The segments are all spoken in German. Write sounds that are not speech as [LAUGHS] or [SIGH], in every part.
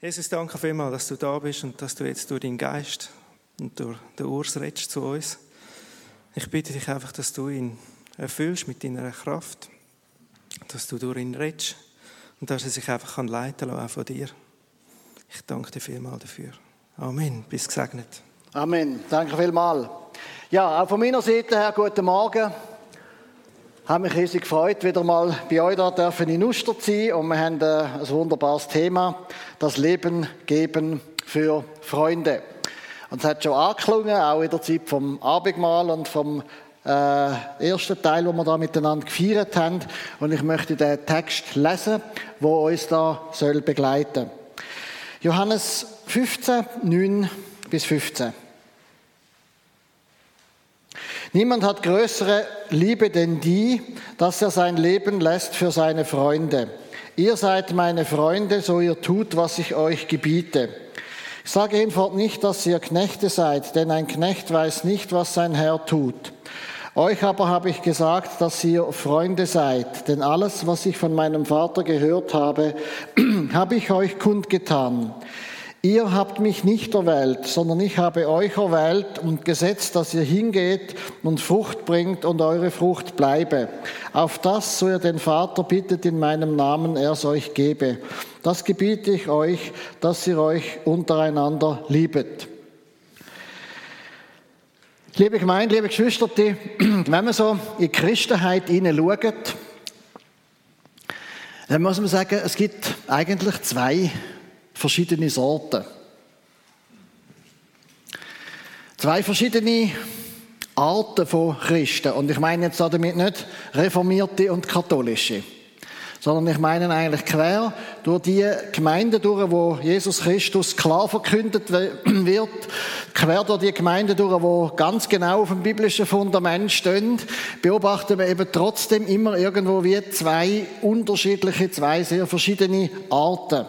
Jesus, danke vielmals, dass du da bist und dass du jetzt durch deinen Geist und durch den Urs redest zu uns. Ich bitte dich einfach, dass du ihn erfüllst mit deiner Kraft, dass du durch ihn redest und dass er sich einfach leiten kann, auch von dir. Ich danke dir vielmals dafür. Amen. Bis gesegnet. Amen. Danke vielmals. Ja, auch von meiner Seite her guten Morgen. Habe mich riesig gefreut, wieder mal bei euch da dürfen in Uster sein. Und wir haben äh, ein wunderbares Thema, das Leben geben für Freunde. Und es hat schon angeklungen, auch in der Zeit vom Abendmahl und vom äh, ersten Teil, wo wir da miteinander gefeiert haben. Und ich möchte den Text lesen, wo uns da soll begleiten. Johannes 15, 9 bis 15. Niemand hat größere Liebe denn die, dass er sein Leben lässt für seine Freunde. Ihr seid meine Freunde, so ihr tut, was ich euch gebiete. Ich sage hinfort nicht, dass ihr Knechte seid, denn ein Knecht weiß nicht, was sein Herr tut. Euch aber habe ich gesagt, dass ihr Freunde seid, denn alles, was ich von meinem Vater gehört habe, [CLEARS THROAT] habe ich euch kundgetan. Ihr habt mich nicht erwählt, sondern ich habe euch erwählt und gesetzt, dass ihr hingeht und Frucht bringt und eure Frucht bleibe. Auf das, so ihr den Vater bittet in meinem Namen, er es euch gebe. Das gebiete ich euch, dass ihr euch untereinander liebet. Liebe Gemeinde, liebe Geschwister, [CLEARS THROAT] wenn man so in die Christenheit hineinschaut, dann muss man sagen, es gibt eigentlich zwei verschiedene Sorten. Zwei verschiedene Arten von Christen. Und ich meine jetzt damit nicht Reformierte und Katholische sondern ich meine eigentlich quer durch die Gemeinden durch, wo Jesus Christus klar verkündet [CLEARS THROAT] wird, quer durch die Gemeinden durch, wo ganz genau auf dem biblischen Fundament stehen, beobachten wir eben trotzdem immer irgendwo wie zwei unterschiedliche, zwei sehr verschiedene Arten.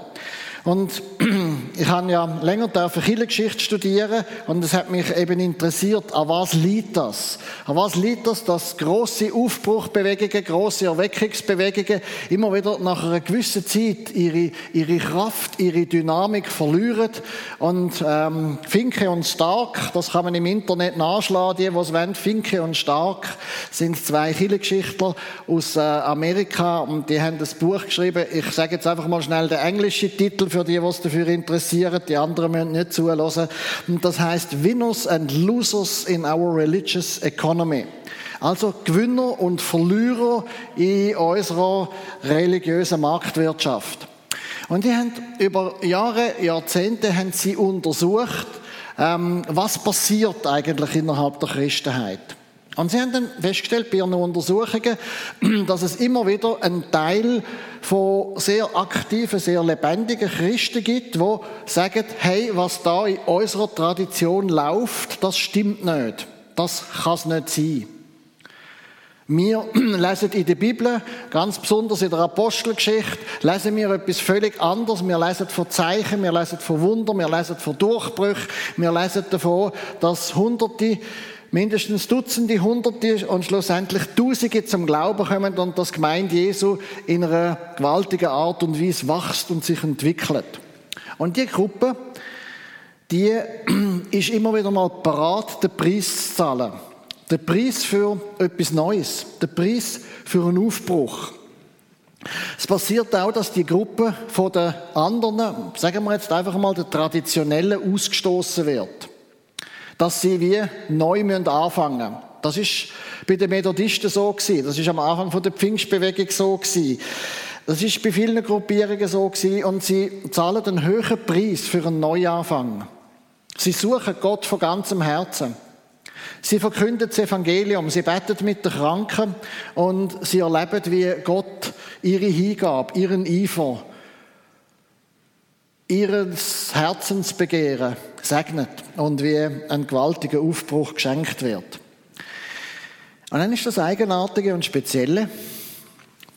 Und [CLEARS THROAT] ich habe ja länger dürfen Kirchengeschichte studieren und es hat mich eben interessiert, an was liegt das? An was liegt das, dass große Aufbruchbewegungen, große Erweckungsbewegungen immer wieder nach einer gewissen Zeit ihre, ihre Kraft, ihre Dynamik verlieren und ähm, Finke und Stark, das kann man im Internet nachschlagen, die, was wollen, Finke und Stark sind zwei Kirchengeschichtler aus äh, Amerika und die haben das Buch geschrieben. Ich sage jetzt einfach mal schnell den englischen Titel für die, was dafür interessieren. Die anderen müssen nicht zuhören. Und das heißt Winners and Losers in our religious economy. Also Gewinner und Verlierer in unserer religiösen Marktwirtschaft. Und die haben über Jahre, Jahrzehnte haben sie untersucht, ähm, was passiert eigentlich innerhalb der Christenheit. Und sie haben dann festgestellt bei ihren Untersuchungen, [CLEARS THROAT] dass es immer wieder einen Teil von sehr aktiven, sehr lebendigen Christen gibt, die sagen, hey, was da in unserer Tradition läuft, das stimmt nicht. Das kann es nicht sein. Wir [CLEARS THROAT] lesen in der Bibel, ganz besonders in der Apostelgeschichte, lesen wir etwas völlig anderes. Wir lesen von Zeichen, wir lesen von Wunder, wir lesen von Durchbrüchen, wir lesen davon, dass Hunderte mindestens Dutzende, Hunderte und schlussendlich Tausende zum Glauben kommen und das Gemeinde Jesu in einer gewaltigen Art und Weise wächst und sich entwickelt. Und die Gruppe, die [CLEARS THROAT] ist immer wieder mal parat, den Preis zu zahlen. Den Preis für etwas Neues. Den Preis für einen Aufbruch. Es passiert auch, dass die Gruppe von den anderen, sagen wir jetzt einfach mal, der Traditionellen ausgestoßen wird dass sie wie neu anfangen müssen. Das ist bei den Methodisten so gewesen. Das ist am Anfang von der Pfingstbewegung so gewesen. Das ist bei vielen Gruppierungen so gewesen und sie zahlen einen höheren Preis für einen Neuanfang. Sie suchen Gott von ganzem Herzen. Sie verkünden das Evangelium, sie beten mit den Kranken und sie erleben, wie Gott ihre Hingabe, ihren Eifer, ihres Herzensbegehren segnet und wie ein gewaltiger Aufbruch geschenkt wird. Und dann ist das Eigenartige und Spezielle,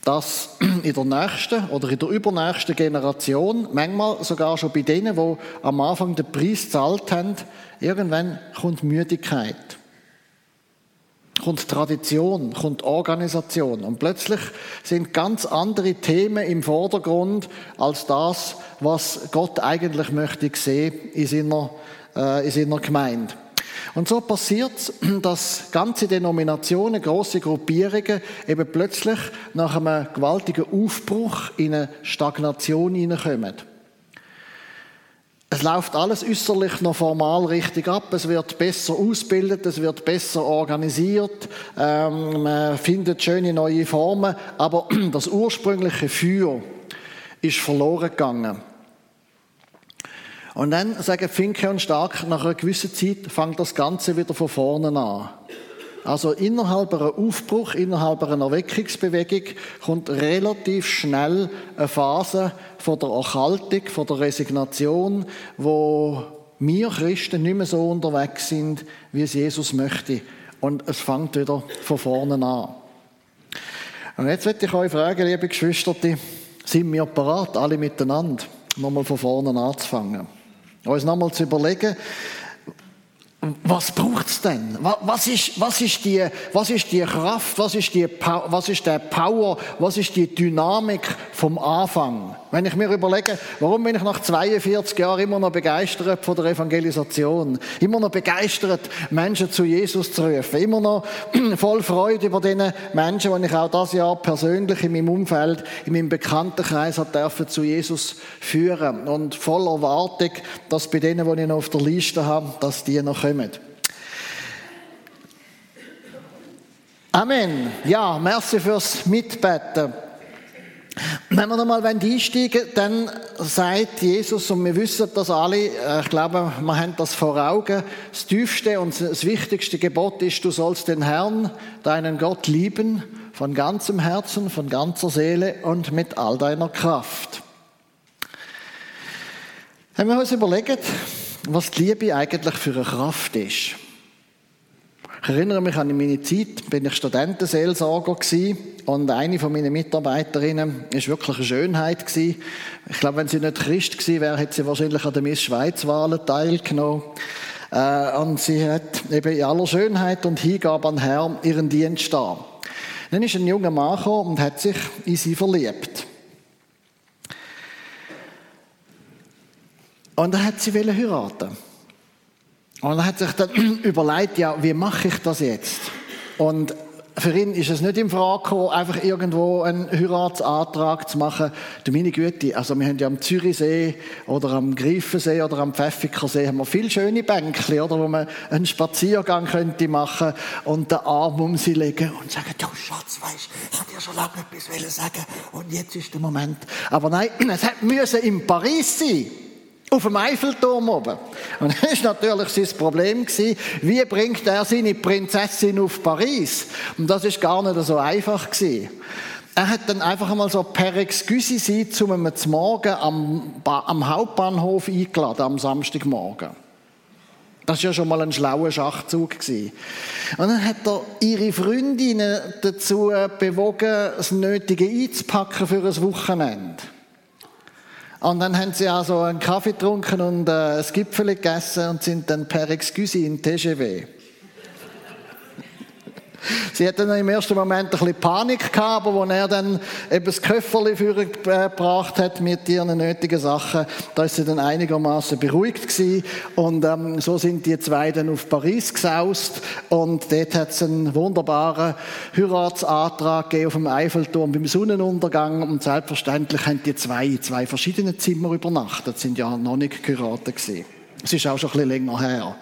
dass [CLEARS THROAT] in der nächsten oder in der übernächsten Generation, manchmal sogar schon bei denen, die am Anfang den Preis gezahlt haben, irgendwann kommt Müdigkeit. Kommt Tradition, kommt Organisation. Und plötzlich sind ganz andere Themen im Vordergrund als das, was Gott eigentlich möchte sehen in seiner, äh, in seiner Gemeinde. Und so passiert es, [CLEARS THROAT] dass ganze Denominationen, große Gruppierungen eben plötzlich nach einem gewaltigen Aufbruch in eine Stagnation hineinkommen. Es läuft alles äußerlich noch formal richtig ab. Es wird besser ausgebildet, es wird besser organisiert, ähm, man findet schöne neue Formen, aber [CLEARS THROAT] das ursprüngliche Feuer ist verloren gegangen. Und dann sagen Finke und Stark, nach einer gewissen Zeit fängt das Ganze wieder von vorne an. Also innerhalb einer Aufbruch, innerhalb einer Erweckungsbewegung kommt relativ schnell eine Phase von der Erhaltung, von der Resignation, wo wir Christen nicht mehr so unterwegs sind, wie es Jesus möchte. Und es fängt wieder von vorne an. Und jetzt möchte ich euch fragen, liebe Geschwister, sind wir parat, alle miteinander, nochmal von vorne anzufangen? Uns nochmal zu überlegen, was braucht's denn? Was ist, was ist die, was ist die Kraft? Was ist die, was ist der Power? Was ist die Dynamik vom Anfang? Wenn ich mir überlege, warum bin ich nach 42 Jahren immer noch begeistert von der Evangelisation? Immer noch begeistert, Menschen zu Jesus zu rufen? Immer noch [CLEARS THROAT] voll Freude über diese Menschen, die ich auch das Jahr persönlich in meinem Umfeld, in meinem Bekanntenkreis hat dürfen zu Jesus führen. Und voller Erwartung, dass bei denen, die ich noch auf der Liste habe, dass die noch kommen. Amen. Ja, merci fürs Mitbeten. Wenn wir nochmal einsteigen dann sagt Jesus, und wir wissen das alle, ich glaube, wir haben das vor Augen, das tiefste und das wichtigste Gebot ist, du sollst den Herrn, deinen Gott lieben, von ganzem Herzen, von ganzer Seele und mit all deiner Kraft. Wenn wir uns überlegen, was die Liebe eigentlich für eine Kraft ist. Ich erinnere mich an meine Zeit, bin ich Studentenseelsorger gewesen und eine von meinen Mitarbeiterinnen ist wirklich eine Schönheit gewesen. Ich glaube, wenn sie nicht Christ gewesen wäre, hätte sie wahrscheinlich an der Miss Schweiz-Wahlen teilgenommen. Äh, und sie hat eben in aller Schönheit und Hingabe an Herrn ihren Dienst da. Dann ist ein junger Mann gekommen und hat sich in sie verliebt. Und er hat sie heiraten und er hat sich dann [CLEARS THROAT] überlegt, ja, wie mache ich das jetzt? Und für ihn ist es nicht in Frage gekommen, einfach irgendwo einen Heiratsantrag zu machen. Du meine Güte, also wir haben ja am Zürichsee oder am Greifensee oder am Pfäffikersee haben wir viele schöne Bänkchen, oder, wo man einen Spaziergang könnte machen und den Arm um sie legen und sagen, du Schatz, weißt, ich habe dir schon lange etwas sagen und jetzt ist der Moment. Aber nein, [CLEARS THROAT] es müsse in Paris sein auf dem Eiffelturm oben. Und das war natürlich sein Problem. Gewesen. Wie bringt er seine Prinzessin auf Paris? Und das ist gar nicht so einfach. Gewesen. Er hat dann einfach einmal so per Excuse sie zu einem Morgen am, am Hauptbahnhof eingeladen, am Samstagmorgen. Das war ja schon mal ein schlauer Schachzug. Gewesen. Und dann hat er ihre Freundinnen dazu bewogen, das Nötige einzupacken für ein Wochenende. Und dann haben sie also einen Kaffee getrunken und äh, ein Gipfel gegessen und sind dann per Excuse in TGW. Sie hatten im ersten Moment ein bisschen Panik gehabt, aber als er dann eben das Köfferli gebracht hat mit ihren nötigen Sachen, da ist sie dann einigermaßen beruhigt gewesen. Und ähm, so sind die zwei dann auf Paris gesaust und dort hat es einen wunderbaren Heiratsantrag gegeben auf dem Eiffelturm beim Sonnenuntergang und selbstverständlich haben die zwei in zwei verschiedene Zimmer übernachtet, sind ja noch nicht geheiratet gewesen. Es ist auch schon ein bisschen länger her.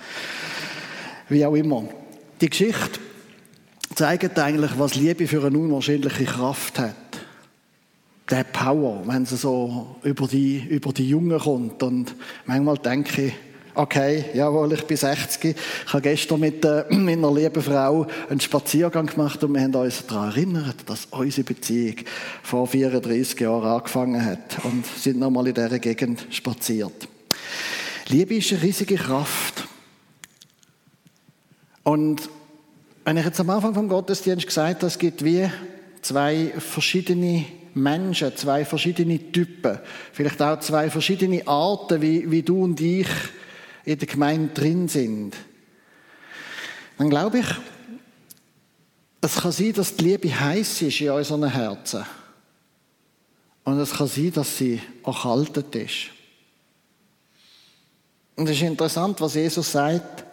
Wie auch immer. Die Geschichte zeigt eigentlich, was Liebe für eine unwahrscheinliche Kraft hat. Der Power, wenn sie so über die, über die Jungen kommt. Und manchmal denke ich, okay, jawohl, ich bin 60. Ich habe gestern mit äh, [CLEARS THROAT] meiner lieben Frau einen Spaziergang gemacht und wir haben uns daran erinnert, dass unsere Beziehung vor 34 Jahren angefangen hat und sind nochmal in dieser Gegend spaziert. Liebe ist eine riesige Kraft. Und wenn ich jetzt am Anfang vom Gottesdienst gesagt habe, es gibt wie zwei verschiedene Menschen, zwei verschiedene Typen, vielleicht auch zwei verschiedene Arten, wie, wie du und ich in der Gemeinde drin sind, dann glaube ich, es kann sein, dass die Liebe heiß ist in unseren Herzen. Und es kann sein, dass sie erkaltet ist. Und es ist interessant, was Jesus sagt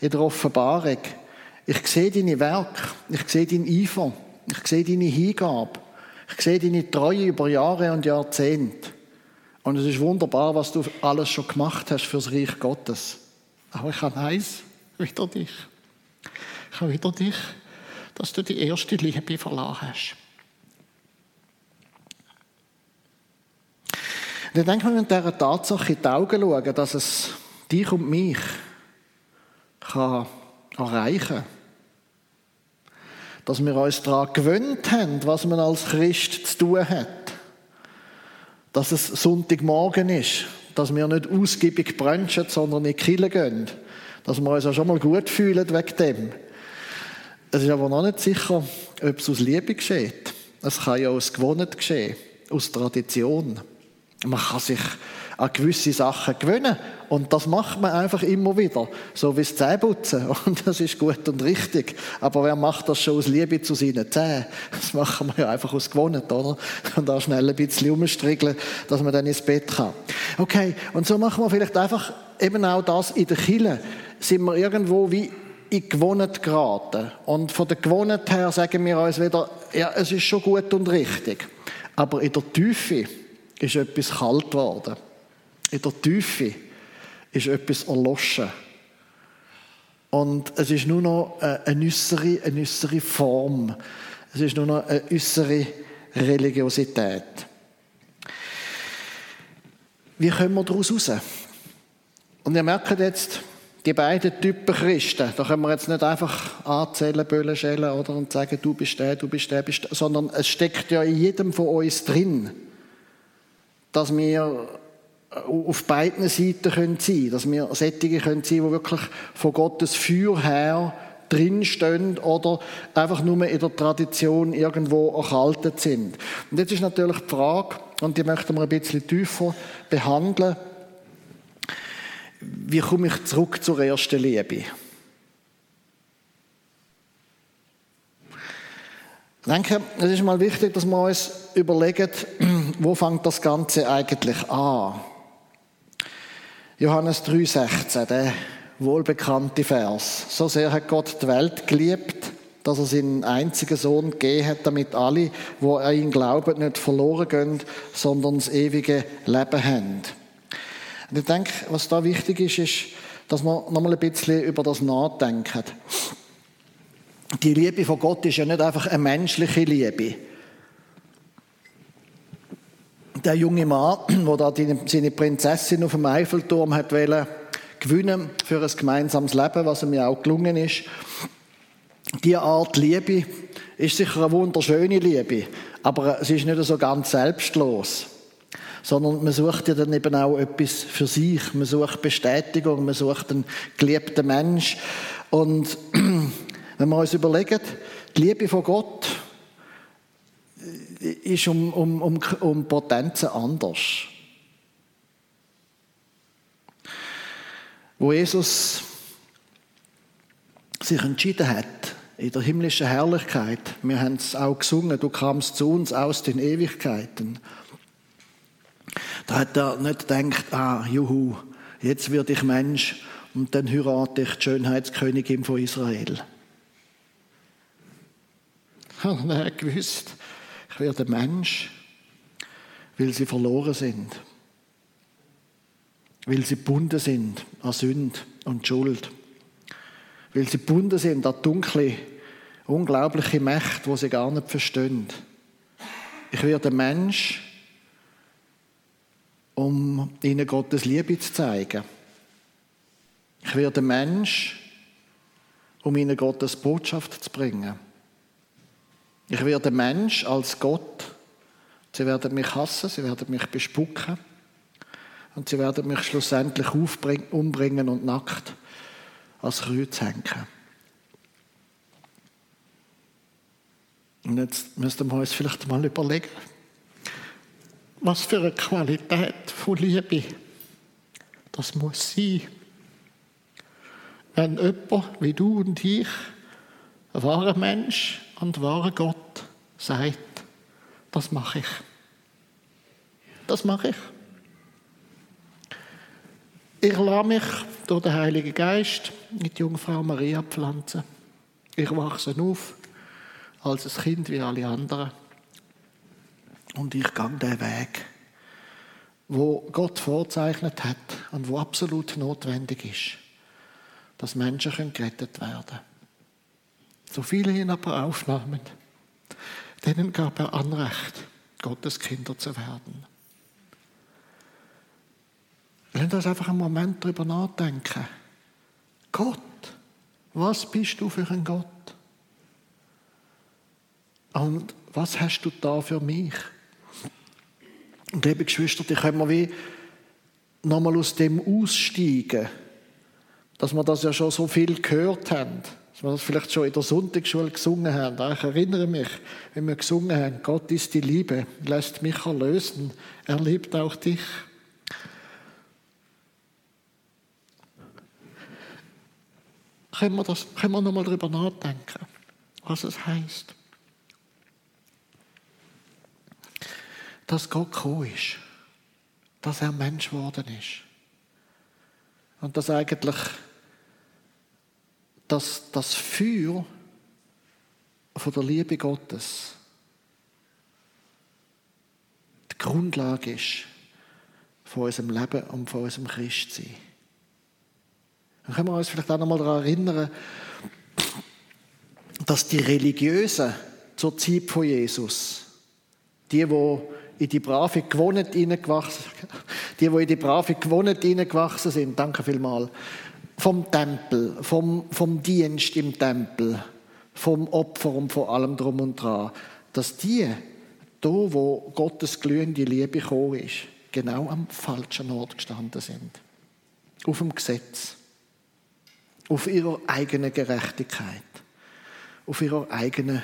in der Offenbarung. Ich sehe deine Werke, ich sehe deinen Eifer, ich sehe deine Hingabe, ich sehe deine Treue über Jahre und Jahrzehnte. Und es ist wunderbar, was du alles schon gemacht hast fürs Reich Gottes. Aber ich habe eins, wieder dich. Ich habe wieder dich, dass du die erste Liebe verloren hast. Und ich denke, wir müssen dieser Tatsache in die Augen schauen, dass es dich und mich kann erreichen kann. Dass wir uns daran gewöhnt haben, was man als Christ zu tun hat. Dass es Sonntagmorgen ist, dass wir nicht ausgiebig brunchen, sondern in die Kirche gehen. Dass wir uns auch schon mal gut fühlen wegen dem. Es ist aber noch nicht sicher, ob es aus Liebe geschieht. Es kann ja aus Gewohnheit geschehen, aus Tradition. Man kann sich an gewisse Sachen gewöhnen. Und das macht man einfach immer wieder. So wie das Zähneputzen. [LAUGHS] Und das ist gut und richtig. Aber wer macht das schon aus Liebe zu seinen Zähnen? Das machen wir ja einfach aus Gewohnheit, oder? Und da schnell ein bisschen umstriegeln, dass man dann ins Bett kann. Okay. Und so machen wir vielleicht einfach eben auch das in der Kille. Sind wir irgendwo wie in Gewohnheit geraten. Und von der Gewohnheit her sagen wir uns wieder, ja, es ist schon gut und richtig. Aber in der Tiefe, ist etwas kalt geworden. In der Tiefe ist etwas erloschen. Und es ist nur noch eine äußere, eine äußere Form. Es ist nur noch eine äußere Religiosität. Wie kommen wir daraus raus? Und ihr merkt jetzt, die beiden Typen Christen, da können wir jetzt nicht einfach anzählen, Böllen schellen oder und sagen, du bist der, du bist der, bist der, sondern es steckt ja in jedem von uns drin dass wir auf beiden Seiten sein können, dass wir Sättige können sein, die wirklich von Gottes Feuer her drinstehen oder einfach nur in der Tradition irgendwo erkaltet sind. Und jetzt ist natürlich die Frage, und die möchten wir ein bisschen tiefer behandeln, wie komme ich zurück zur ersten Liebe? Ich denke, es ist mal wichtig, dass wir uns überlegen, wo fängt das Ganze eigentlich an? Johannes 3,16, der wohlbekannte Vers. So sehr hat Gott die Welt geliebt, dass er seinen einzigen Sohn gegeben hat, damit alle, wo an ihn glauben, nicht verloren gehen, sondern das ewige Leben haben. Und ich denke, was da wichtig ist, ist, dass wir nochmal ein bisschen über das nachdenken die Liebe von Gott ist ja nicht einfach eine menschliche Liebe. Der junge Mann, [CLEARS THROAT] der da seine Prinzessin auf dem Eiffelturm hat wollen, gewinnen für ein gemeinsames Leben, was ihm ja auch gelungen ist. Diese Art Liebe ist sicher eine wunderschöne Liebe, aber es ist nicht so ganz selbstlos. Sondern man sucht ja dann eben auch etwas für sich. Man sucht Bestätigung, man sucht einen geliebten Mensch. Und [CLEARS THROAT] wenn wir uns überlegen, die Liebe von Gott ist um, um, um, um Potenzen anders. Wo Jesus sich entschieden hat, in der himmlischen Herrlichkeit, wir haben es auch gesungen, du kamst zu uns aus den Ewigkeiten. Da hat er nicht gedacht, ah, juhu, jetzt werde ich Mensch und dann heirate ich die Schönheitskönigin von Israel. [LAUGHS] Und er hat gewusst, ich werde Mensch, weil sie verloren sind. Weil sie gebunden sind an Sünde und Schuld. Weil sie gebunden sind an dunkle, unglaubliche Mächte, die sie gar nicht verstehen. Ich werde Mensch, um ihnen Gottes Liebe zu zeigen. Ich werde Mensch, um ihnen Gottes Botschaft zu bringen. Ich werde Mensch als Gott. Sie werden mich hassen, sie werden mich bespucken. Und sie werden mich schlussendlich umbringen und nackt als Kreuz hängen. Und jetzt müssten wir uns vielleicht mal überlegen, was für eine Qualität von Liebe das muss sein. Wenn jemand wie du und ich, ein wahrer Mensch, und wahrer Gott sagt, das mache ich. Das mache ich. Ich lasse mich durch den Heiligen Geist mit Jungfrau Maria pflanzen. Ich wachse auf als ein Kind wie alle anderen. Und ich gehe den Weg, wo Gott vorzeichnet hat und wo absolut notwendig ist, dass Menschen gerettet werden können. So viele ihn aber aufnahmen, denen gab er Anrecht, Gottes Kinder zu werden. Lass uns einfach einen Moment darüber nachdenken. Gott, was bist du für ein Gott? Und was hast du da für mich? Und liebe Geschwister, die können wir wie nochmal aus dem aussteigen, dass wir das ja schon so viel gehört haben, dass wir vielleicht schon in der Sonntagsschule gesungen haben. Ich erinnere mich, wenn wir gesungen haben, Gott ist die Liebe, lässt mich erlösen, er liebt auch dich. können wir, das, können wir nochmal darüber nachdenken, was es heißt. Dass Gott gekommen ist, dass er Mensch geworden ist. Und dass eigentlich dass das Feuer von der Liebe Gottes die Grundlage ist von unserem Leben und von unserem Christsein. Dann können wir uns vielleicht auch noch mal daran erinnern, dass die Religiösen zur Zeit von Jesus, die, die in die brave Gewohnheit hineingewachsen, die, die in die brave Gewohnheit hineingewachsen sind, danke vielmals, vom Tempel, vom, vom Dienst im Tempel, vom Opfer und von allem drum und dran, dass die, da wo Gottes glühende Liebe gekommen ist, genau am falschen Ort gestanden sind. Auf dem Gesetz auf ihrer eigenen Gerechtigkeit, auf ihrer eigenen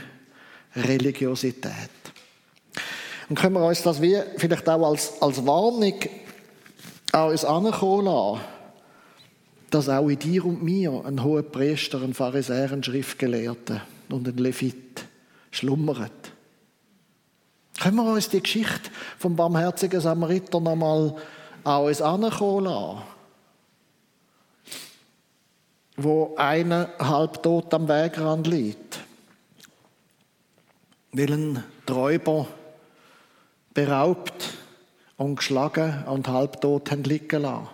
Religiosität. Und können wir uns das wie vielleicht auch als, als Warnung an uns ankommen lassen, dass auch in dir und mir ein hoher Priester, ein Pharisäer, ein Schriftgelehrter und ein Levit schlummert. Können wir uns die Geschichte vom barmherzigen Samariter nochmal an uns ankommen lassen? wo einer halbtot am Wegrand liegt, weil ein Räuber beraubt und geschlagen und halbtot liegen lassen.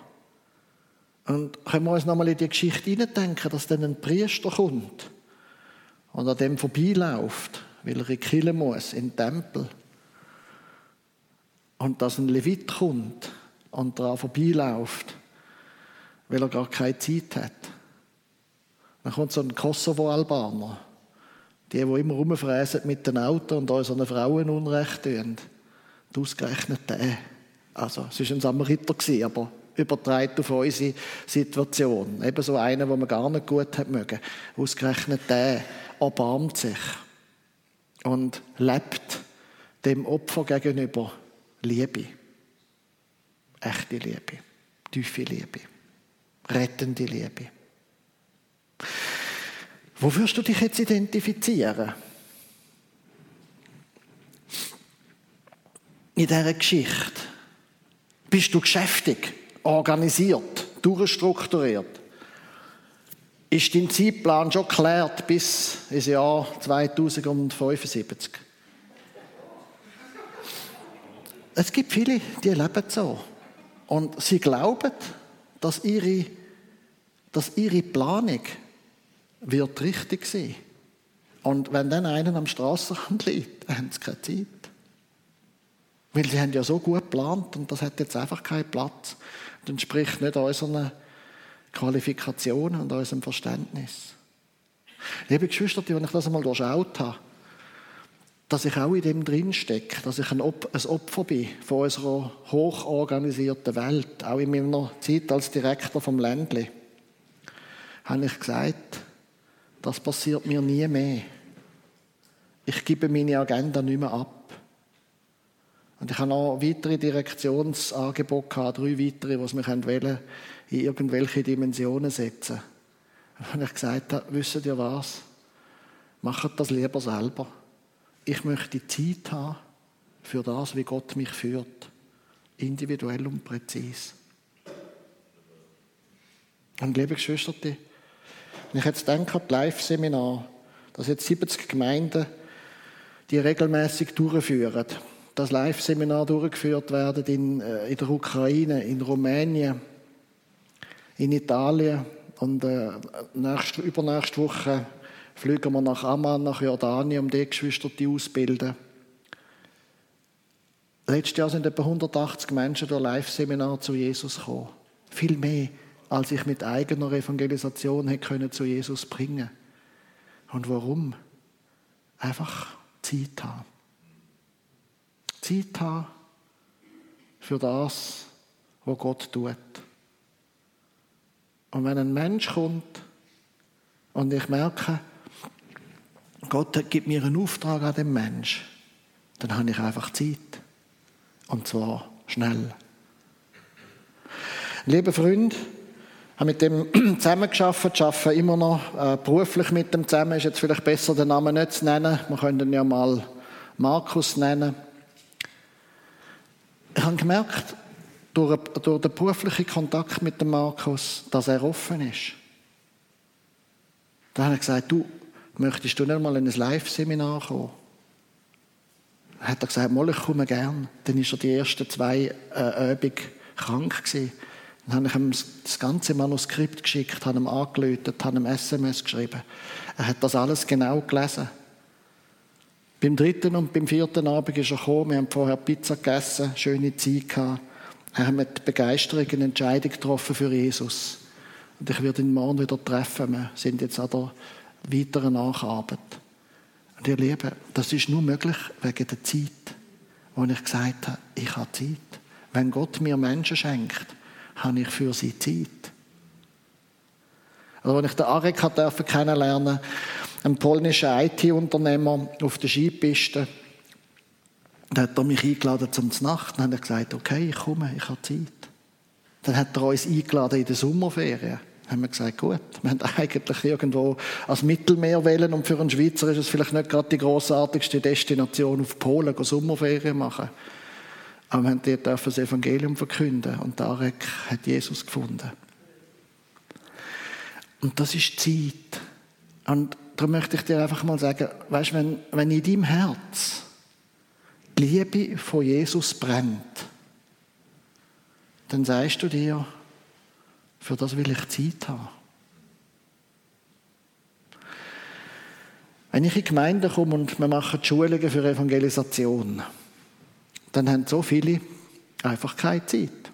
Und können wir uns nochmal in die Geschichte hineindenken, dass dann ein Priester kommt und an dem vorbeiläuft, weil er in die muss, in den Tempel. Und dass ein Levit kommt und daran vorbeiläuft, weil er gar keine Zeit hat. Dann kommt so ein Kosovo-Albaner. Die, die immer rumfräsen mit den Autos und unseren Frauen Unrecht tun. Und ausgerechnet der. Also, es war ein Samariter, aber übertreibt auf unsere Situation. Eben so einer, den man gar nicht gut hat mögen. Ausgerechnet der erbarmt sich und lebt dem Opfer gegenüber Liebe. Echte Liebe. Tiefe Liebe. Rettende Liebe. Wo wirst du dich jetzt identifizieren? In dieser Geschichte. Bist du geschäftig, organisiert, durchstrukturiert? Ist dein Zeitplan schon geklärt bis ins Jahr 2075? Es gibt viele, die leben so. Und sie glauben, dass ihre, dass ihre Planung wird richtig sein. Und wenn dann einer am Strassenrand liegt, haben sie keine Zeit. Weil sie haben ja so gut geplant und das hat jetzt einfach keinen Platz. Entspricht nicht unseren Qualifikationen und unserem Verständnis. Liebe Geschwister, wenn ich das einmal durchschaut habe, dass ich auch in dem drinstecke, dass ich ein, Opfer bin von unserer hochorganisierten Welt, auch in meiner Zeit als Direktor vom Ländli, habe ich gesagt, das passiert mir nie mehr. Ich gebe meine Agenda nicht mehr ab. Und ich habe noch weitere Direktionsangebote drei weitere, die mich wollen, in irgendwelche Dimensionen setzen. [LAUGHS] Und ich gesagt habe, wisst ihr was? Macht das lieber selber. Ich möchte Zeit haben für das, wie Gott mich führt. individuell und präzise. Und liebe Geschwister, wenn ich jetzt denke an das Live-Seminar, dass jetzt 70 Gemeinden die regelmäßig durchführen, das Live-Seminar durchgeführt werden in, äh, in der Ukraine, in Rumänien, in Italien und äh, nächste, übernächste Woche fliegen wir nach Amman, nach Jordanien, um die Geschwister zu ausbilden. Letztes Jahr sind etwa 180 Menschen durch Live-Seminar zu Jesus gekommen. Viel mehr, als ich mit eigener Evangelisation hätte können zu Jesus bringen. Und warum? Einfach Zeit haben. Zeit haben für das, was Gott tut. Und wenn ein Mensch kommt und ich merke, Gott gibt mir einen Auftrag an den Mensch, dann habe ich einfach Zeit. Und zwar schnell. Liebe Freund, habe mit dem [CLEARS THROAT] zusammengearbeitet, arbeite immer noch äh, beruflich mit dem zusammen. Ist jetzt vielleicht besser, den Namen nicht zu nennen. Wir können ihn ja mal Markus nennen. Ich habe gemerkt, durch, den beruflichen Kontakt mit dem Markus, dass er offen ist. Dann habe ich gesagt, du, möchtest du nicht mal in ein Live-Seminar kommen? Dann hat er gesagt, mal, ich komme gern. Dann war er die ersten zwei äh, Übungen krank gewesen. Dann habe ich ihm das ganze Manuskript geschickt, habe ihm angelötet, habe ihm SMS geschrieben. Er hat das alles genau gelesen. Beim dritten und beim vierten Abend ist er gekommen. Wir haben vorher Pizza gegessen, schöne Zeit gehabt. Er hat mit Begeisterung eine Entscheidung getroffen für Jesus. Und ich werde ihn morgen wieder treffen. Wir sind jetzt an der weiteren Nacharbeit. Und ihr Lieben, das ist nur möglich wegen der Zeit, wo ich gesagt habe, ich habe Zeit. Wenn Gott mir Menschen schenkt, habe ich für sie Zeit. Also, als ich den Arek kennenlernen einen polnischen IT-Unternehmer auf der Skipiste, dann hat er mich eingeladen zum Nacht. Dann habe ich gesagt, okay, ich komme, ich habe Zeit. Dann hat er uns eingeladen in der Sommerferien. Dann haben wir gesagt, gut, wir haben eigentlich irgendwo als Mittelmeer wählen und für einen Schweizer ist es vielleicht nicht gerade die großartigste Destination auf Polen, Sommerferien machen. Aber wir haben dort das Evangelium verkünden und Tarek hat Jesus gefunden. Und das ist Zeit. Und darum möchte ich dir einfach mal sagen, weißt, wenn, wenn in deinem Herz die Liebe von Jesus brennt, dann sagst du dir, für das will ich Zeit haben. Wenn ich in Gemeinden komme und wir machen Schulungen für Evangelisation, dann haben so viele einfach keine Zeit.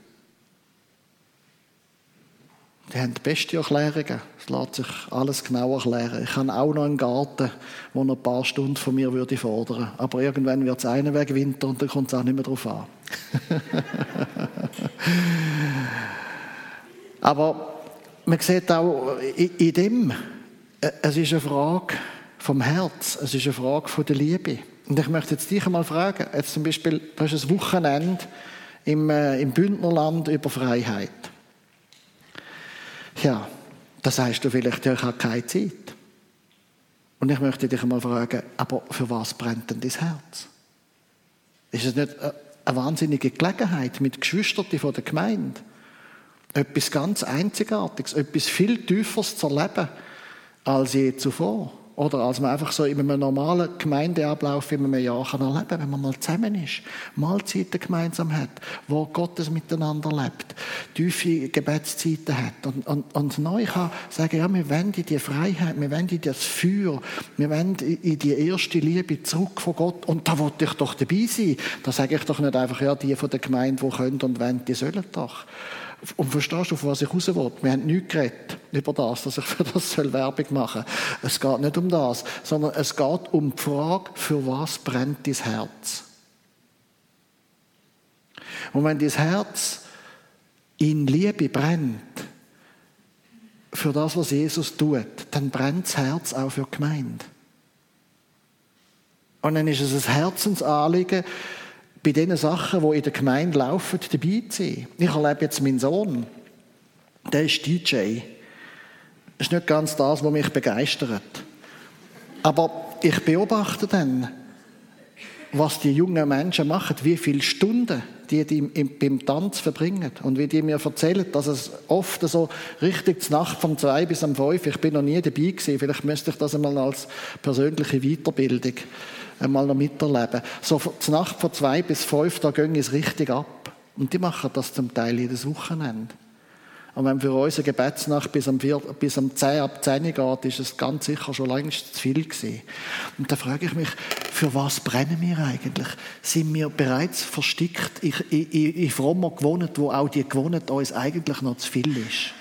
Die haben die beste Erklärungen. Es lässt sich alles genau erklären. Ich habe auch noch einen Garten, der ein paar Stunden von mir würde fordern. Aber irgendwann wird es einen Weg Winter und dann kommt es auch nicht mehr drauf an. [LAUGHS] Aber man sieht auch in dem, äh, es ist eine Frage vom Herz, es ist eine Frage von der Liebe. Und ich möchte jetzt dich einmal fragen, jetzt zum Beispiel, du hast ein Wochenende im, äh, im Bündnerland über Freiheit. Ja, das heißt du vielleicht, ich habe keine Zeit. Und ich möchte dich einmal fragen, aber für was brennt denn dein Herz? Ist es nicht eine wahnsinnige Gelegenheit mit Geschwistern von der Gemeinde? Etwas ganz Einzigartiges, etwas viel Tieferes zu erleben als je zuvor. Oder als man einfach so in einem normalen Gemeindeablauf in einem Jahr kann erleben kann, wenn man mal zusammen ist, Mahlzeiten gemeinsam hat, wo Gottes miteinander lebt, tiefe Gebetszeiten hat und, und, und neu kann sagen, ja, wir wollen in die Freiheit, wir wollen in das Feuer, wir wollen in die erste Liebe zurück von Gott und da wollte ich doch dabei sein. Da sage ich doch nicht einfach, ja, die von der Gemeinde, die können und wollen, die sollen doch. Und verstehst du, auf was ich raus will? Wir haben nichts geredet über das, dass ich für das Werbung machen soll. Es geht nicht um das, sondern es geht um die Frage, für was brennt dein Herz? Und wenn dein Herz in Liebe brennt, für das, was Jesus tut, dann brennt das Herz auch für die Gemeinde. Und dann ist es ein Herzensanliegen, bei den Sachen, die in der Gemeinde laufen, dabei zu sein. Ich erlebe jetzt meinen Sohn, der ist DJ. Das ist nicht ganz das, was mich begeistert. Aber ich beobachte dann, was die jungen Menschen machen, wie viele Stunden die, die im, beim Tanz verbringen. Und wie die mir erzählen, dass es oft so richtig zur Nacht von zwei bis um fünf, ich bin noch nie dabei gewesen, vielleicht müsste ich das einmal als persönliche Weiterbildung einmal noch miterleben. So zur Nacht von zwei bis fünf, da ging es richtig ab. Und die machen das zum Teil jedes Wochenende. Und wenn für uns eine Gebetsnacht bis am, 4, bis am 10 ab 10 geht, ist es ganz sicher schon längst zu viel gewesen. Und da frage ich mich, für was brennen wir eigentlich? Sind wir bereits verstickt in, in, in frommer Gewohnheit, wo auch die Gewohnheit uns eigentlich noch zu viel ist?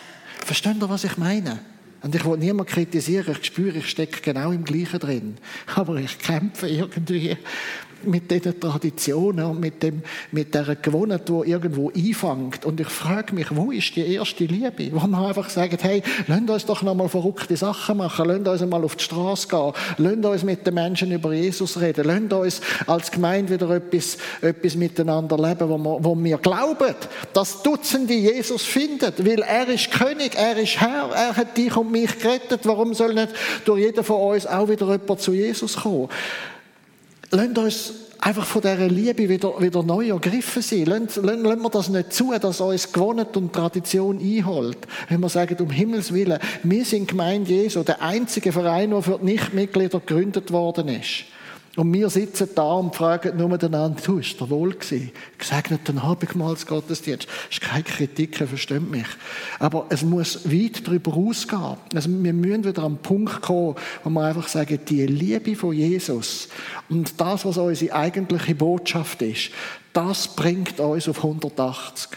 Versteht ihr, was ich meine? Und ich will niemand kritisieren, ich spüre, ich stecke genau im Gleichen drin. [LAUGHS] Aber ich kämpfe irgendwie mit diesen Traditionen und mit, dem, mit dieser Gewohnheit, die irgendwo einfängt. Und ich frage mich, wo ist die erste Liebe? Wo man einfach sagt, hey, lasst uns doch noch mal verrückte Sachen machen, lasst uns mal auf die Straße gehen, lasst uns mit den Menschen über Jesus reden, lasst uns als Gemeinde wieder etwas, etwas miteinander leben, wo wir, wo wir glauben, dass Dutzende Jesus finden, weil er ist König, er ist Herr, er hat dich und mich gerettet. Warum soll nicht durch jeden von uns auch wieder jemand zu Jesus kommen? Lasst uns einfach von dieser Liebe wieder, wieder neu ergriffen sein. Lasst, lassen wir das nicht zu, dass uns Gewohnheit und Tradition einholt. Wenn wir sagen, um Himmels Willen, wir sind Gemeinde Jesu, der einzige Verein, der für die Nichtmitglieder gegründet worden ist. Und wir sitzen da und fragen nur miteinander, du, ist der wohl gewesen? Gesegneten Abendmahlsgottesdienst. Das ist keine Kritik, versteht mich. Aber es muss weit darüber ausgehen. Also wir müssen wieder an den Punkt kommen, wo wir einfach sagen, die Liebe von Jesus und das, was unsere eigentliche Botschaft ist, das bringt uns auf 180.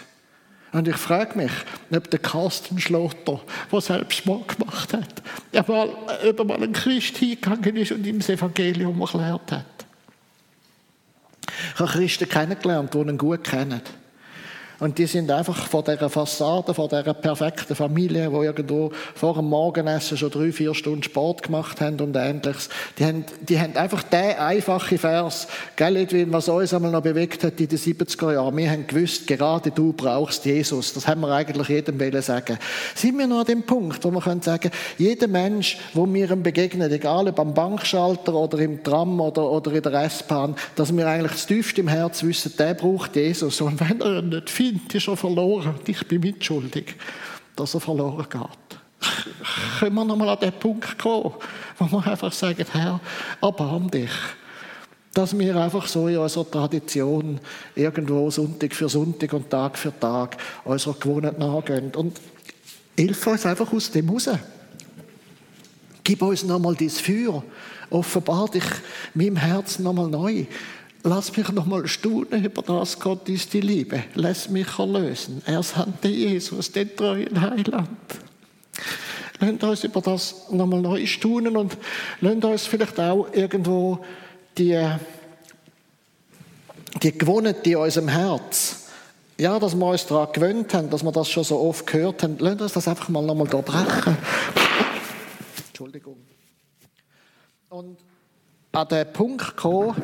Und ich frage mich, ob der Carsten Schlotter, der selbst mal gemacht hat, ob er mal ein Christ hingegangen ist und ihm das Evangelium erklärt hat. Ich habe Christen kennengelernt, die ihn gut kennen. Und die sind einfach vor dieser Fassade, vor dieser perfekten Familie, wo irgendwo vor dem Morgenessen schon drei, vier Stunden Sport gemacht haben und ähnliches. Die haben, die haben einfach den einfachen Vers, gell, Edwin, was uns einmal noch bewegt hat in den 70er Jahren. Wir haben gewusst, gerade du brauchst Jesus. Das haben wir eigentlich jedem wollen sagen. Sind wir noch an dem Punkt, wo wir können sagen, jeder Mensch, wo mir ihm begegnet, egal ob am Bankschalter oder im Tram oder, oder in der S-Bahn, dass wir eigentlich das tiefste im Herz wissen, der braucht Jesus. Und wenn er ihn nicht findet, Kind ist er verloren ich bin mitschuldig, dass er verloren geht. Können wir nochmal an den Punkt kommen, wo wir einfach sagen, Herr, erbarm dich. Dass wir einfach so in unserer Tradition irgendwo Sonntag für Sonntag und Tag für Tag unserer Gewohnheit nachgehen. Und hilf uns einfach aus dem raus. Gib uns nochmal dieses Feuer. Offenbar dich meinem Herzen nochmal neu. Lass mich noch mal staunen über das, Gott ist die Liebe. Lass mich erlösen. Er sandte Jesus, den treuen Heiland. Lasst uns über das noch mal neu staunen und lasst uns vielleicht auch irgendwo die, die Gewohnheit in unserem Herz, ja, dass wir uns daran gewöhnt haben, dass wir das schon so oft gehört haben, lasst uns das einfach mal noch mal durchbrechen. Entschuldigung. Und an den Punkt kommen,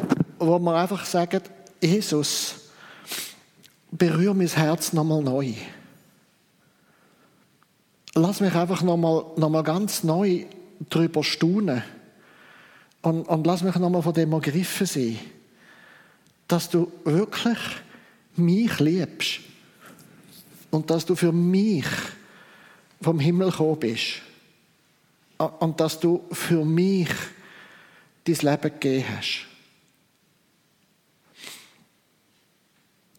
wo wir einfach sagen, Jesus, berühre mein Herz nochmal neu. Lass mich einfach nochmal noch mal ganz neu darüber staunen. Und, und lass mich nochmal von dem ergriffen sein. Dass du wirklich mich liebst. Und dass du für mich vom Himmel gekommen bist. Und dass du für mich dein Leben gegeben hast.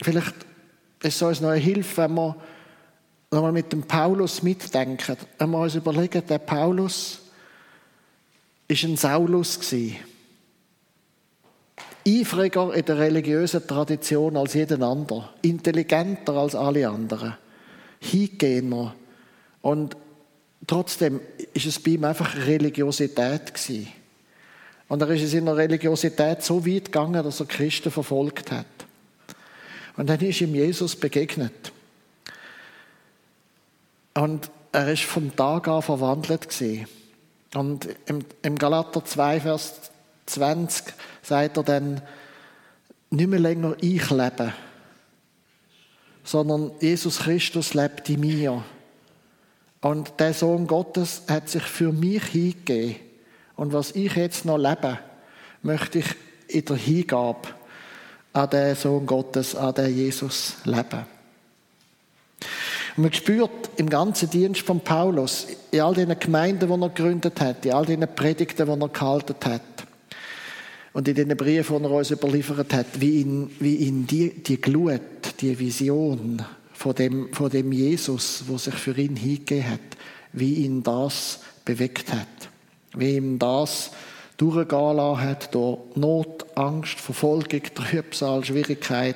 Vielleicht ist es uns noch eine Hilfe, wenn wir nochmal mit dem Paulus mitdenken. Wenn wir uns überlegen, der Paulus war ein Saulus Eifriger in der religiösen Tradition als jeder andere. Intelligenter als alle anderen. Hingehender. Und trotzdem ist es bei ihm einfach Religiosität. Und er ist in seiner Religiosität so weit gegangen, dass er Christen verfolgt hat. Und dann ist ihm Jesus begegnet. Und er ist vom Tag an verwandelt gewesen. Und im, im Galater 2, Vers 20 sagt er dann, nicht mehr länger ich lebe, sondern Jesus Christus lebt in mir. Und der Sohn Gottes hat sich für mich hingegeben. Und was ich jetzt noch lebe, möchte ich in der Hingabe an den Sohn Gottes, an den Jesus leben. Und man spürt im ganzen Dienst von Paulus, in all den Gemeinden, die er gegründet hat, in all den Predigten, die er gehalten hat, und in den Briefen, die er uns überliefert hat, wie ihn, wie ihn die, die Glut, die Vision von dem, von dem Jesus, wo sich für ihn hingegeben hat, wie ihn das bewegt hat. Wie ihm das durchgehen lassen hat durch Not, Angst, Verfolgung, [LAUGHS] Trübsal, Schwierigkeit,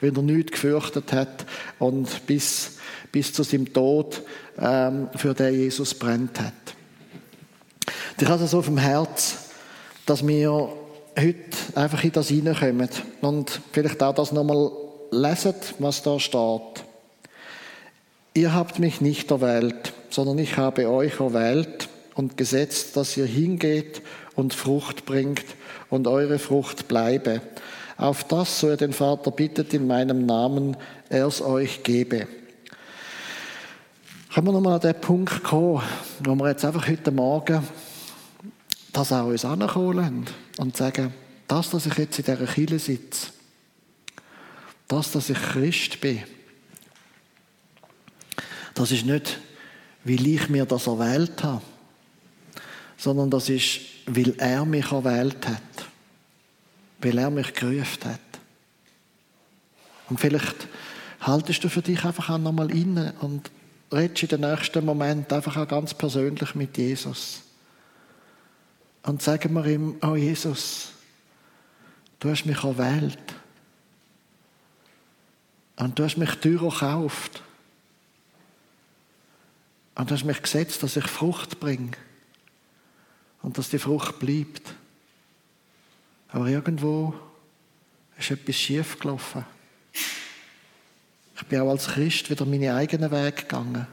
wenn er nichts gefürchtet hat und bis, bis zu seinem Tod ähm, für den Jesus brennt hat. Ich habe es so auf dem Herz, dass wir heute einfach in das hineinkommen und vielleicht auch das nochmal lesen, was da steht. Ihr habt mich nicht erwählt, sondern ich habe euch erwählt und gesetzt, dass ihr hingeht und Frucht bringt und eure Frucht bleibe. Auf das, so ihr den Vater bittet in meinem Namen, er es euch gebe. Können wir nochmal an den Punkt kommen, wo wir jetzt einfach heute Morgen das auch uns anholen und sagen, das, dass ich jetzt in dieser Kille sitze, das, dass ich Christ bin, das ist nicht, weil ich mir das erwählt habe, sondern das ist, weil er mich erwählt hat, weil er mich gerufen hat. Und vielleicht haltest du für dich einfach auch nochmal inne und redest in den nächsten Moment einfach auch ganz persönlich mit Jesus. Und sagen wir ihm, oh Jesus, du hast mich erwählt. Und du hast mich teuer gekauft. Und du hast mich gesetzt, dass ich Frucht bringe. Und dass die Frucht bleibt. Aber irgendwo ist etwas schief gelaufen. Ich bin auch als Christ wieder meine eigenen Wege gegangen.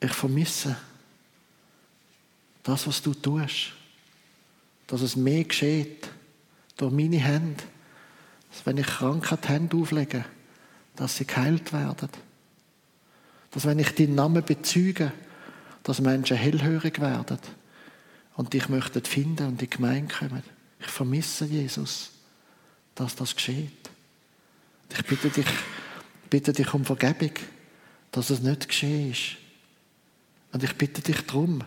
Ich vermisse das, was du tust. Dass es mehr geschieht durch meine Hände. Dass wenn ich Krankheit die Hände auflege, dass sie geheilt werden. Dass wenn ich deinen Namen bezeuge, dass Menschen hellhörig werden und dich möchten finden und in die Gemeinde kommen. Ich vermisse Jesus, dass das geschieht. Ich bitte dich, bitte dich um Vergebung, dass es nicht geschehen ist. Und ich bitte dich darum,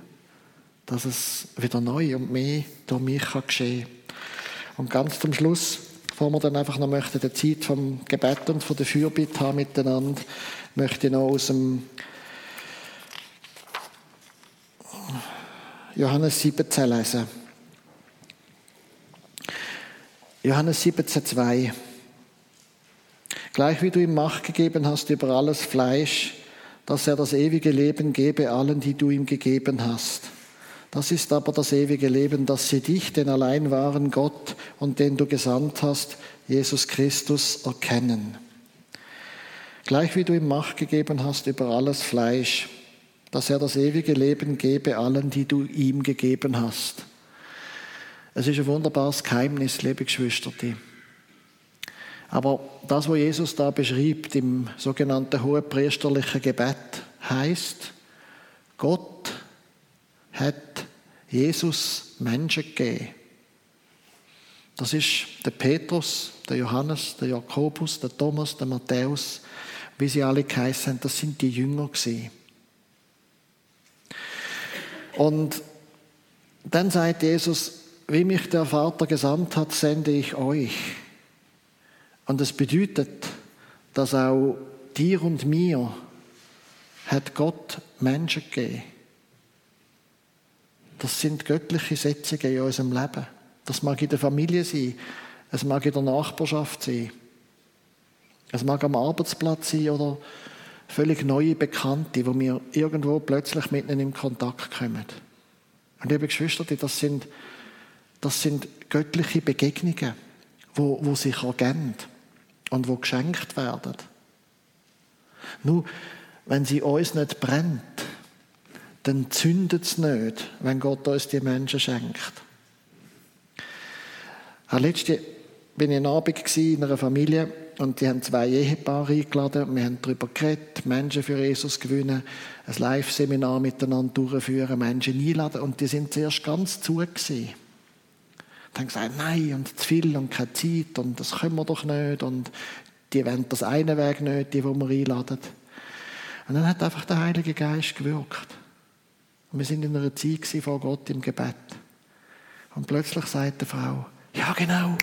dass es wieder neu und mehr durch mich kann geschehen Und ganz zum Schluss, bevor wir dann einfach noch möchten, die Zeit vom Gebet und von der Fürbitte haben miteinander, möchte ich noch aus dem Johannes 17 lesen. Johannes 17, 2. Gleich wie du ihm Macht gegeben hast über alles Fleisch, dass er das ewige Leben gebe allen, die du ihm gegeben hast. Das ist aber das ewige Leben, dass sie dich, den allein wahren Gott und den du gesandt hast, Jesus Christus, erkennen. Gleich wie du ihm Macht gegeben hast über alles Fleisch, dass er das ewige Leben gebe allen, die du ihm gegeben hast. Es ist ein wunderbares Geheimnis, liebe Geschwister. Aber das, was Jesus da beschreibt im sogenannten hohepriesterlichen Gebet, heißt, Gott hat Jesus Menschen gegeben. Das ist der Petrus, der Johannes, der Jakobus, der Thomas, der Matthäus, wie sie alle geheißen haben, das sind die Jünger gewesen. Und dann sagt Jesus, wie mich der Vater gesandt hat, sende ich euch. Und das bedeutet, dass auch dir und mir hat Gott Menschen gegeben das sind göttliche Setzungen in unserem Leben. Das mag in der Familie sein, es mag in der Nachbarschaft sein, es mag am Arbeitsplatz sein oder völlig neue Bekannte, wo wir irgendwo plötzlich mit in Kontakt kommen. Und liebe Geschwister, das sind, das sind göttliche Begegnungen, wo, wo sich ergeben und wo geschenkt werden. Nur, wenn sie uns nicht brennt, dann zündet es nicht, wenn Gott uns die Menschen schenkt. Letzte bin ich in einer Familie und die haben zwei Ehepaare eingeladen. Wir haben darüber geredet, Menschen für Jesus gewinnen, ein Live-Seminar miteinander durchführen, Menschen einladen und die sind zuerst ganz zu gewesen. Haben gesagt, nein, und zu viel und keine Zeit und das können wir doch nicht und die wollen das eine Weg nicht, die, wo wir einladen. Und dann hat einfach der Heilige Geist gewirkt. Und wir sind in einer Zeit vor Gott im Gebet. Und plötzlich sagt die Frau, ja genau,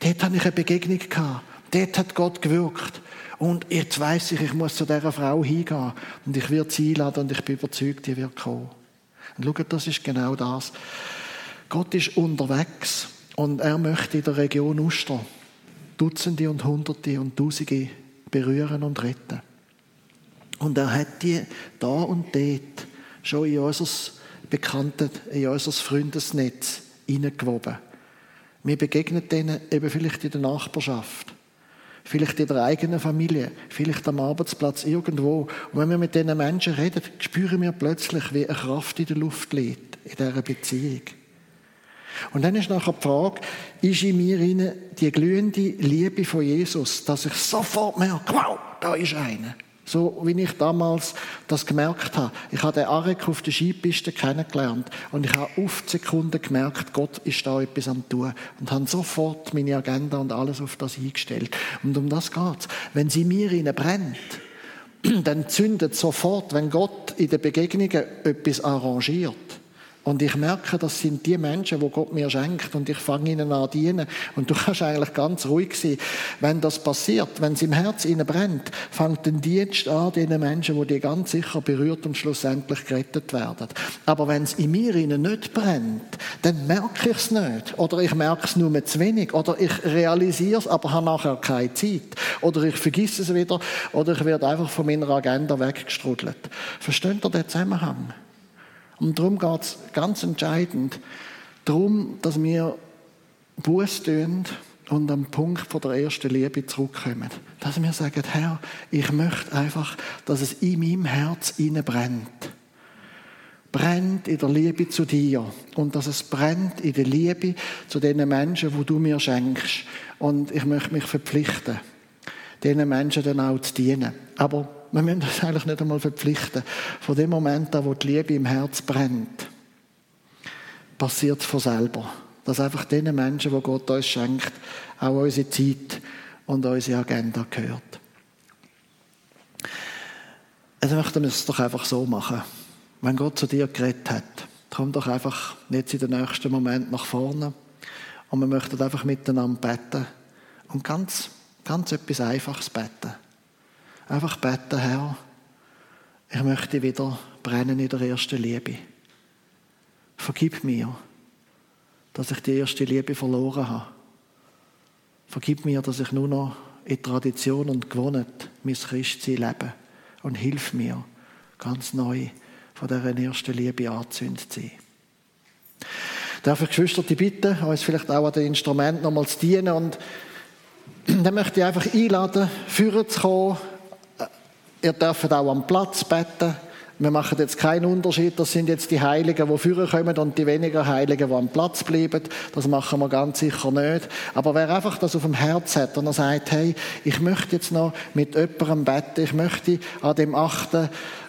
dort hatte ich eine Begegnung gehabt. Dort hat Gott gewirkt. Und jetzt weiß ich, ich muss zu dieser Frau hingehen. Und ich werde sie einladen und ich bin überzeugt, die wird kommen. Und schaut, das ist genau das. Gott ist unterwegs und er möchte in der Region Uster Dutzende und Hunderte und Tausende berühren und retten. Und er hat die da und dort schon in unser Bekannten, in unser Freundesnetz hineingewoben. Wir begegnen denen eben vielleicht in der Nachbarschaft, vielleicht in der eigenen Familie, vielleicht am Arbeitsplatz irgendwo. Und wenn wir mit diesen Menschen reden, spüren wir plötzlich, wie eine Kraft in der Luft liegt, in dieser Beziehung. Und dann ist nachher die Frage, ist in mir die glühende Liebe von Jesus, dass ich sofort merke, wow, da ist einer. So wie ich damals das gemerkt habe. Ich habe den Arek auf der Skipiste kennengelernt und ich habe auf die Sekunde gemerkt, Gott ist da etwas am tun und habe sofort meine Agenda und alles auf das eingestellt. Und um das geht's. Wenn sie mir innen brennt, [CLEARS THROAT] dann zündet sofort, wenn Gott in den Begegnungen etwas arrangiert, und ich merke, das sind die Menschen, wo Gott mir schenkt und ich fange ihnen an dienen. Und du [LAUGHS] kannst eigentlich ganz ruhig sein. Wenn das passiert, wenn es im Herz ihnen brennt, fängt ein Dienst an, diesen Menschen, wo die ganz sicher berührt und schlussendlich gerettet werden. Aber wenn es in mir ihnen nicht brennt, dann merke ich es nicht. Oder ich merke es nur mit zu wenig. Oder ich realisiere es, aber habe nachher keine Zeit. Oder ich vergesse es wieder. Oder ich werde einfach von meiner Agenda weggestrudelt. Versteht ihr den Zusammenhang? Und darum geht es ganz entscheidend darum, dass wir Buß tun und am Punkt von der ersten Liebe zurückkommen. Dass wir sagen, Herr, ich möchte einfach, dass es in meinem Herz brennt. Brennt in der Liebe zu dir und dass es brennt in der Liebe zu den Menschen, wo du mir schenkst. Und ich möchte mich verpflichten, diesen Menschen dann auch zu dienen. Aber wir müssen uns eigentlich nicht einmal verpflichten. Von dem Moment an, wo die Liebe im Herz brennt, passiert es von selber. Dass einfach den Menschen, die Gott uns schenkt, auch unsere Zeit und unsere Agenda gehört. Also möchten wir es doch einfach so machen. Wenn Gott zu dir geredet hat, komm doch einfach jetzt in den nächsten Moment nach vorne und wir möchten einfach miteinander beten und ganz, ganz etwas Einfaches beten. Einfach beten, Herr, ich möchte wieder brennen in der ersten Liebe. Vergib mir, dass ich die erste Liebe verloren habe. Vergib mir, dass ich nur noch in Tradition und Gewohnheit mein Christsein lebe. Und hilf mir, ganz neu von dieser ersten Liebe anzündet zu sein. Darf ich Geschwister die bitten, uns vielleicht auch an den Instrument nochmal zu dienen und dann möchte ich einfach einladen, führen zu kommen, Ihr dürft auch am Platz beten. Wir machen jetzt keinen Unterschied. Das sind jetzt die Heiligen, die führen kommen und die weniger Heiligen, die am Platz bleiben. Das machen wir ganz sicher nicht. Aber wer einfach das auf dem Herz hat und er sagt, hey, ich möchte jetzt noch mit jemandem beten, ich möchte an dem 8.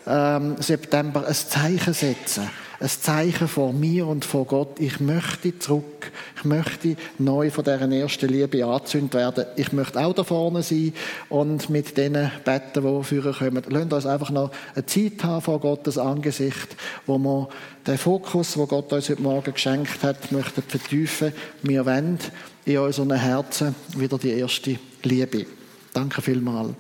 Ähm, September ein Zeichen setzen ein Zeichen vor mir und vor Gott. Ich möchte zurück. Ich möchte neu von dieser ersten Liebe angezündet werden. Ich möchte auch da vorne sein und mit denen beten, die führen kommen. Lasst uns einfach noch eine Zeit haben vor Gottes Angesicht, wo wir den Fokus, den Gott uns heute Morgen geschenkt hat, möchten vertiefen. Wir wollen in unseren Herzen wieder die erste Liebe. Danke vielmals.